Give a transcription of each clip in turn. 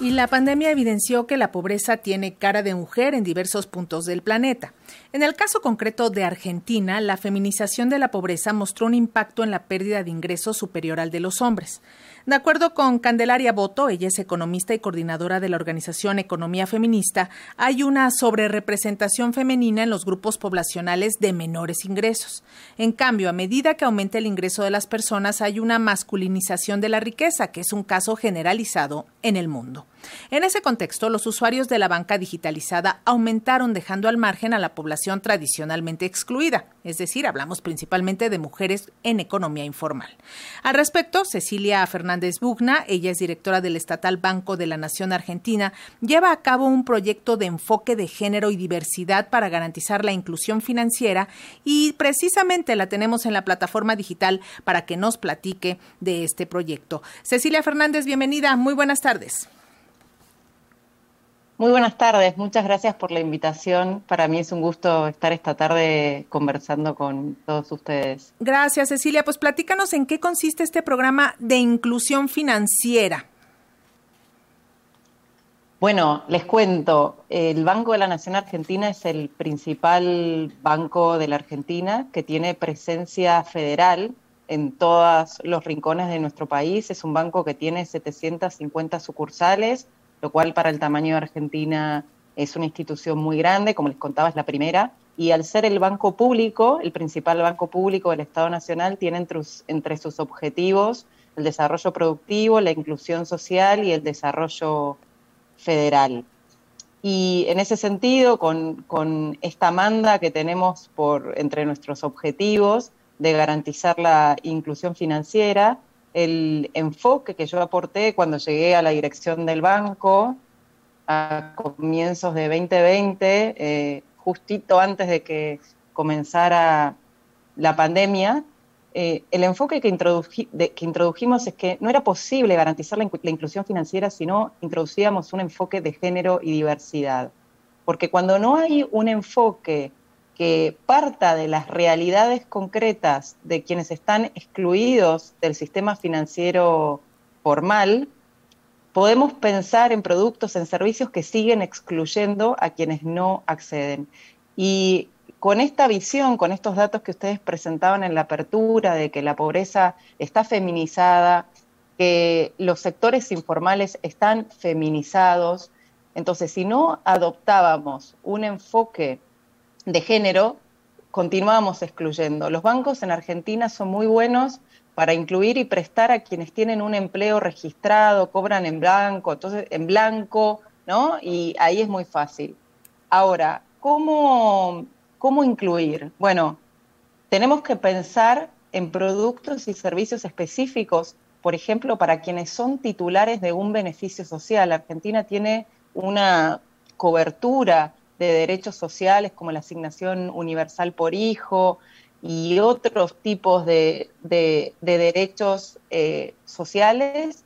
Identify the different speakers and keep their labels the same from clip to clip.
Speaker 1: Y la pandemia evidenció que la pobreza tiene cara de mujer en diversos puntos del planeta. En el caso concreto de Argentina, la feminización de la pobreza mostró un impacto en la pérdida de ingresos superior al de los hombres. De acuerdo con Candelaria Boto, ella es economista y coordinadora de la organización Economía Feminista, hay una sobrerepresentación femenina en los grupos poblacionales de menores ingresos. En cambio, a medida que aumenta el ingreso de las personas, hay una masculinización de la riqueza, que es un caso generalizado en el mundo. En ese contexto, los usuarios de la banca digitalizada aumentaron dejando al margen a la población tradicionalmente excluida, es decir, hablamos principalmente de mujeres en economía informal. Al respecto, Cecilia Fernández Bugna, ella es directora del Estatal Banco de la Nación Argentina, lleva a cabo un proyecto de enfoque de género y diversidad para garantizar la inclusión financiera y precisamente la tenemos en la plataforma digital para que nos platique de este proyecto. Cecilia Fernández, bienvenida, muy buenas tardes.
Speaker 2: Muy buenas tardes, muchas gracias por la invitación. Para mí es un gusto estar esta tarde conversando con todos ustedes.
Speaker 1: Gracias, Cecilia. Pues platícanos en qué consiste este programa de inclusión financiera.
Speaker 2: Bueno, les cuento, el Banco de la Nación Argentina es el principal banco de la Argentina que tiene presencia federal en todos los rincones de nuestro país. Es un banco que tiene 750 sucursales lo cual para el tamaño de Argentina es una institución muy grande, como les contaba, es la primera, y al ser el banco público, el principal banco público del Estado Nacional, tiene entre, sus objetivos el desarrollo productivo, la inclusión social y el desarrollo federal. Y en ese sentido, con, con, esta manda que tenemos por, entre nuestros objetivos de garantizar la inclusión financiera, el enfoque que yo aporté cuando llegué a la dirección del banco a comienzos de 2020, eh, justito antes de que comenzara la pandemia, eh, el enfoque que, introdujimos es que no era posible garantizar la, la, inclusión financiera si no introducíamos un enfoque de género y diversidad. Porque cuando no hay un enfoque que parta de las realidades concretas de quienes están excluidos del sistema financiero formal, podemos pensar en productos, en servicios que siguen excluyendo a quienes no acceden. Y con esta visión, con estos datos que ustedes presentaban en la apertura de que la pobreza está feminizada, que los sectores informales están feminizados, entonces si no adoptábamos un enfoque de género, continuamos excluyendo. Los bancos en Argentina son muy buenos para incluir y prestar a quienes tienen un empleo registrado, cobran en blanco, entonces en blanco, ¿no? Y ahí es muy fácil. Ahora, ¿cómo, cómo incluir? Bueno, tenemos que pensar en productos y servicios específicos, por ejemplo, para quienes son titulares de un beneficio social. Argentina tiene una cobertura de derechos sociales como la asignación universal por hijo y otros tipos de, derechos eh, sociales.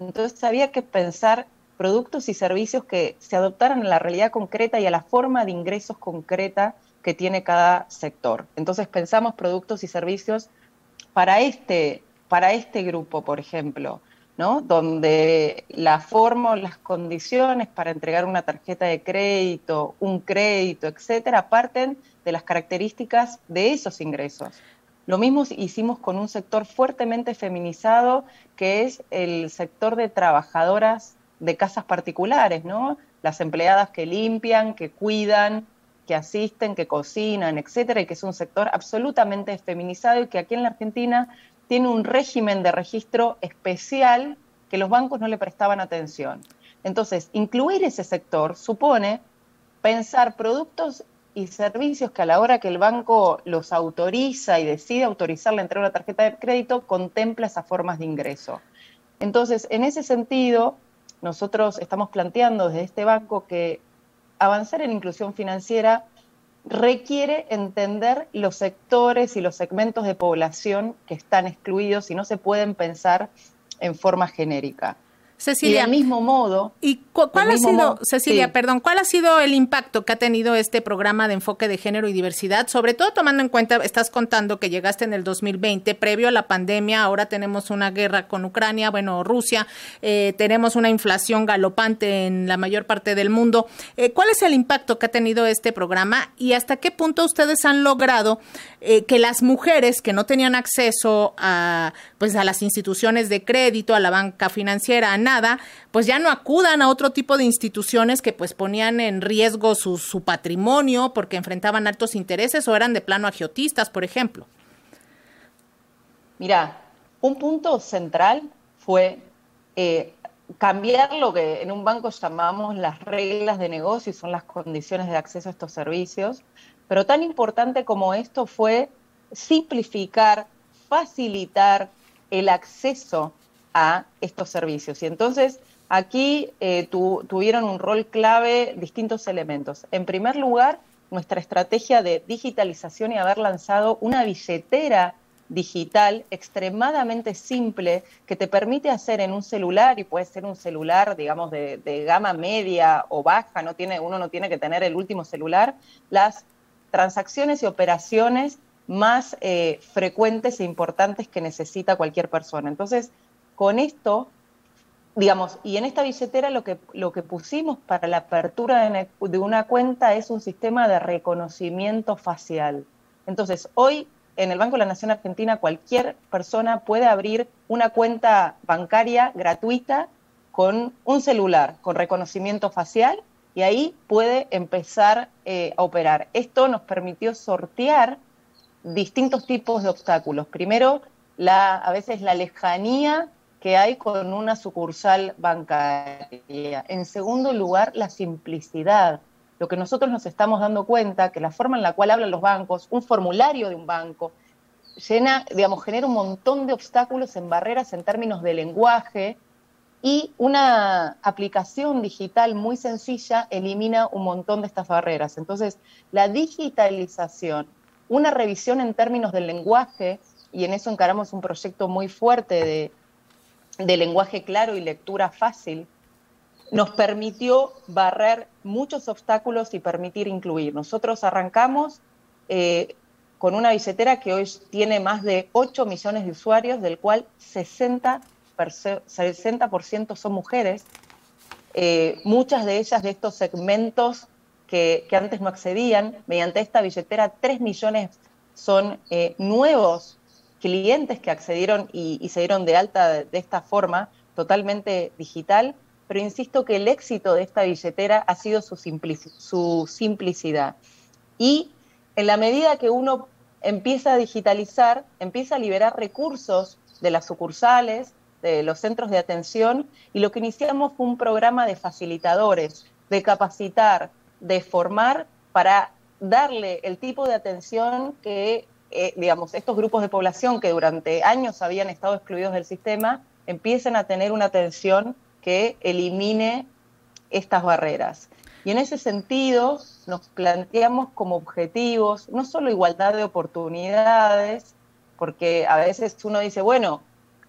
Speaker 2: Entonces había que pensar productos y servicios que se adoptaran a la realidad concreta y a la forma de ingresos concreta que tiene cada sector. Entonces pensamos productos y servicios para este, para este grupo, por ejemplo, donde la forma o las condiciones para entregar una tarjeta de crédito, un crédito, etcétera, parten de las características de esos ingresos. Lo mismo hicimos con un sector fuertemente feminizado, que es el sector de trabajadoras de casas particulares, ¿no? Las empleadas que limpian, que cuidan, que asisten, que cocinan, etcétera, y que es un sector absolutamente feminizado y que aquí en la Argentina tiene un régimen de registro especial que los bancos no le prestaban atención. Entonces, incluir ese sector supone pensar productos y servicios que a la hora que el banco los autoriza y decide autorizar la entrega de una tarjeta de crédito, contempla esas formas de ingreso. Entonces, en ese sentido, nosotros estamos planteando desde este banco que avanzar en inclusión financiera requiere entender los sectores y los segmentos de población que están excluidos y no se pueden pensar en forma genérica.
Speaker 1: Cecilia.
Speaker 2: Y del mismo modo.
Speaker 1: ¿Y cuál ha sido, Cecilia, perdón, cuál ha sido el impacto que ha tenido este programa de enfoque de género y diversidad? Sobre todo tomando en cuenta, estás contando que llegaste en el 2020, previo a la pandemia, ahora tenemos una guerra con Ucrania, bueno, Rusia, eh, tenemos una inflación galopante en la mayor parte del mundo. Eh, ¿Cuál es el impacto que ha tenido este programa y hasta qué punto ustedes han logrado eh, que las mujeres que no tenían acceso a, pues, a las instituciones de crédito, a la banca financiera, a nada, pues ya no acudan a otro tipo de instituciones que pues ponían en riesgo su, patrimonio porque enfrentaban altos intereses o eran de plano agiotistas, por ejemplo.
Speaker 2: Mira, un punto central fue eh, cambiar lo que en un banco llamamos las reglas de negocio y son las condiciones de acceso a estos servicios, pero tan importante como esto fue simplificar, facilitar el acceso a estos servicios. Y entonces aquí eh, tuvieron un rol clave distintos elementos. En primer lugar, nuestra estrategia de digitalización y haber lanzado una billetera digital extremadamente simple que te permite hacer en un celular, y puede ser un celular, digamos, de, gama media o baja, no tiene, uno no tiene que tener el último celular, las transacciones y operaciones más eh, frecuentes e importantes que necesita cualquier persona. Entonces, con esto, digamos, y en esta billetera lo que, lo que pusimos para la apertura de una cuenta es un sistema de reconocimiento facial. Entonces, hoy en el Banco de la Nación Argentina cualquier persona puede abrir una cuenta bancaria gratuita con un celular, con reconocimiento facial, y ahí puede empezar eh, a operar. Esto nos permitió sortear distintos tipos de obstáculos. Primero, a veces la lejanía que hay con una sucursal bancaria. En segundo lugar, la simplicidad lo que nosotros nos estamos dando cuenta que la forma en la cual hablan los bancos, un formulario de un banco, llena, digamos, genera un montón de obstáculos en barreras en términos de lenguaje y una aplicación digital muy sencilla elimina un montón de estas barreras. Entonces, la digitalización, una revisión en términos del lenguaje, y en eso encaramos un proyecto muy fuerte de, de lenguaje claro y lectura fácil, nos permitió barrer muchos obstáculos y permitir incluir. Nosotros arrancamos eh, con una billetera que hoy tiene más de 8 millones de usuarios, del cual 60%, 60 son mujeres. Eh, muchas de ellas de estos segmentos que, antes no accedían, mediante esta billetera 3 millones son eh, nuevos clientes que accedieron y, se dieron de alta de esta forma totalmente digital pero insisto que el éxito de esta billetera ha sido su, simplicidad. Y en la medida que uno empieza a digitalizar, empieza a liberar recursos de las sucursales, de los centros de atención, y lo que iniciamos fue un programa de facilitadores, de capacitar, de formar para darle el tipo de atención que, eh, digamos, estos grupos de población que durante años habían estado excluidos del sistema, empiecen a tener una atención que elimine estas barreras. Y en ese sentido nos planteamos como objetivos no solo igualdad de oportunidades, porque a veces uno dice, bueno,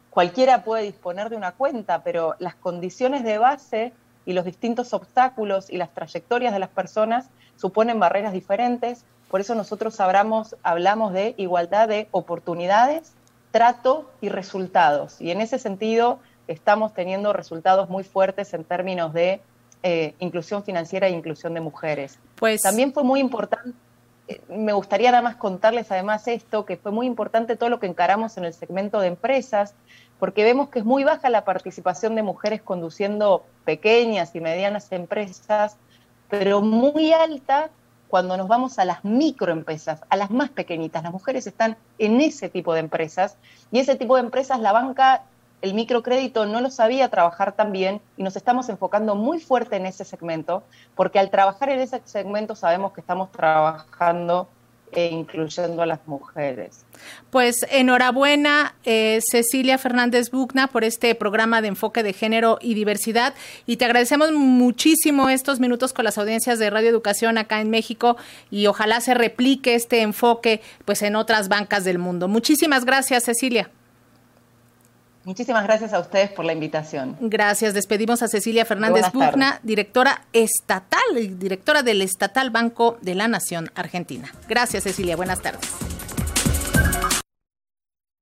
Speaker 2: cualquiera puede disponer de una cuenta, pero las condiciones de base y los distintos obstáculos y las trayectorias de las personas suponen barreras diferentes. Por eso nosotros hablamos, hablamos de igualdad de oportunidades, trato y resultados. Y en ese sentido estamos teniendo resultados muy fuertes en términos de eh, inclusión financiera e inclusión de mujeres. Pues también fue muy importante, eh, me gustaría nada más contarles además esto, que fue muy importante todo lo que encaramos en el segmento de empresas, porque vemos que es muy baja la participación de mujeres conduciendo pequeñas y medianas empresas, pero muy alta cuando nos vamos a las microempresas, a las más pequeñitas. Las mujeres están en ese tipo de empresas y ese tipo de empresas la banca el microcrédito no lo sabía trabajar tan bien y nos estamos enfocando muy fuerte en ese segmento, porque al trabajar en ese segmento sabemos que estamos trabajando e incluyendo a las mujeres.
Speaker 1: Pues enhorabuena, eh, Cecilia Fernández Bucna, por este programa de enfoque de género y diversidad. Y te agradecemos muchísimo estos minutos con las audiencias de Radio Educación acá en México y ojalá se replique este enfoque pues en otras bancas del mundo. Muchísimas gracias, Cecilia.
Speaker 2: Muchísimas gracias a ustedes por la invitación.
Speaker 1: Gracias. Despedimos a Cecilia Fernández Bugna, directora estatal, directora del Estatal Banco de la Nación Argentina. Gracias, Cecilia. Buenas tardes.